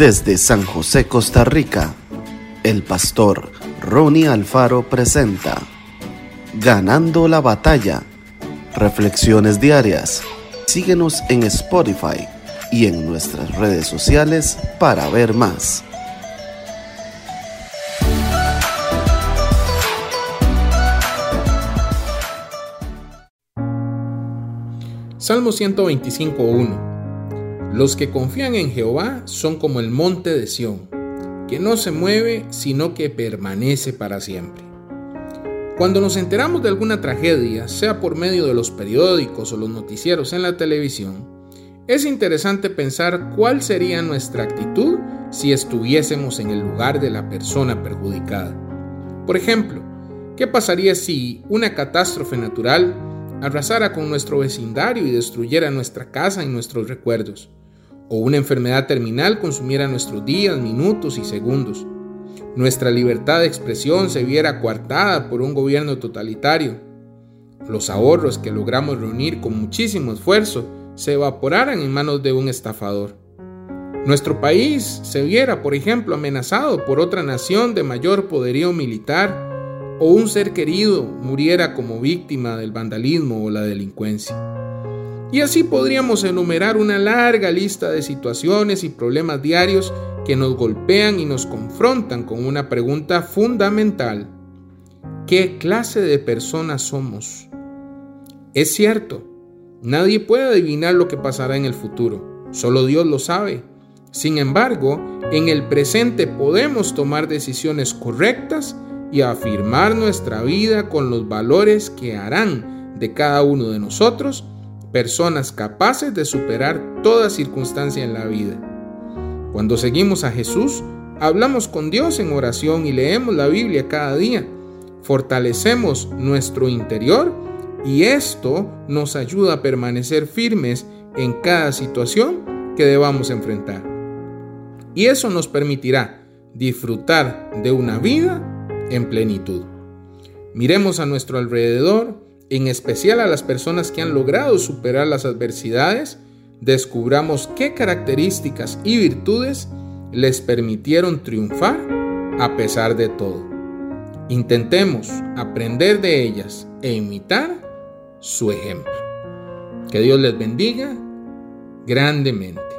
Desde San José, Costa Rica, el pastor Ronnie Alfaro presenta Ganando la batalla. Reflexiones diarias. Síguenos en Spotify y en nuestras redes sociales para ver más. Salmo 125.1 Los que confían en Jehová son como el monte de Sión, que no se mueve, sino que permanece para siempre. Cuando nos enteramos de alguna tragedia, sea por medio de los periódicos o los noticieros en la televisión, es interesante pensar cuál sería nuestra actitud si estuviésemos en el lugar de la persona perjudicada. Por ejemplo, ¿qué pasaría si una catástrofe natural arrasara con nuestro vecindario y destruyera nuestra casa y nuestros recuerdos, o una enfermedad terminal consumiera nuestros días, minutos y segundos. Nuestra libertad de expresión se viera coartada por un gobierno totalitario. Los ahorros que logramos reunir con muchísimo esfuerzo se evaporaran en manos de un estafador. Nuestro país se viera, por ejemplo, amenazado por otra nación de mayor poderío militar o un ser querido muriera como víctima del vandalismo o la delincuencia. Y así podríamos enumerar una larga lista de situaciones y problemas diarios que nos golpean y nos confrontan con una pregunta fundamental. ¿Qué clase de personas somos? Es cierto, nadie puede adivinar lo que pasará en el futuro, solo Dios lo sabe. Sin embargo, en el presente podemos tomar decisiones correctas y afirmar nuestra vida con los valores que harán de cada uno de nosotros personas capaces de superar toda circunstancia en la vida. Cuando seguimos a Jesús, hablamos con Dios en oración y leemos la Biblia cada día. Fortalecemos nuestro interior y esto nos ayuda a permanecer firmes en cada situación que debamos enfrentar. Y eso nos permitirá disfrutar de una vida en plenitud. Miremos a nuestro alrededor, en especial a las personas que han logrado superar las adversidades, descubramos qué características y virtudes les permitieron triunfar a pesar de todo. Intentemos aprender de ellas e imitar su ejemplo. Que Dios les bendiga grandemente.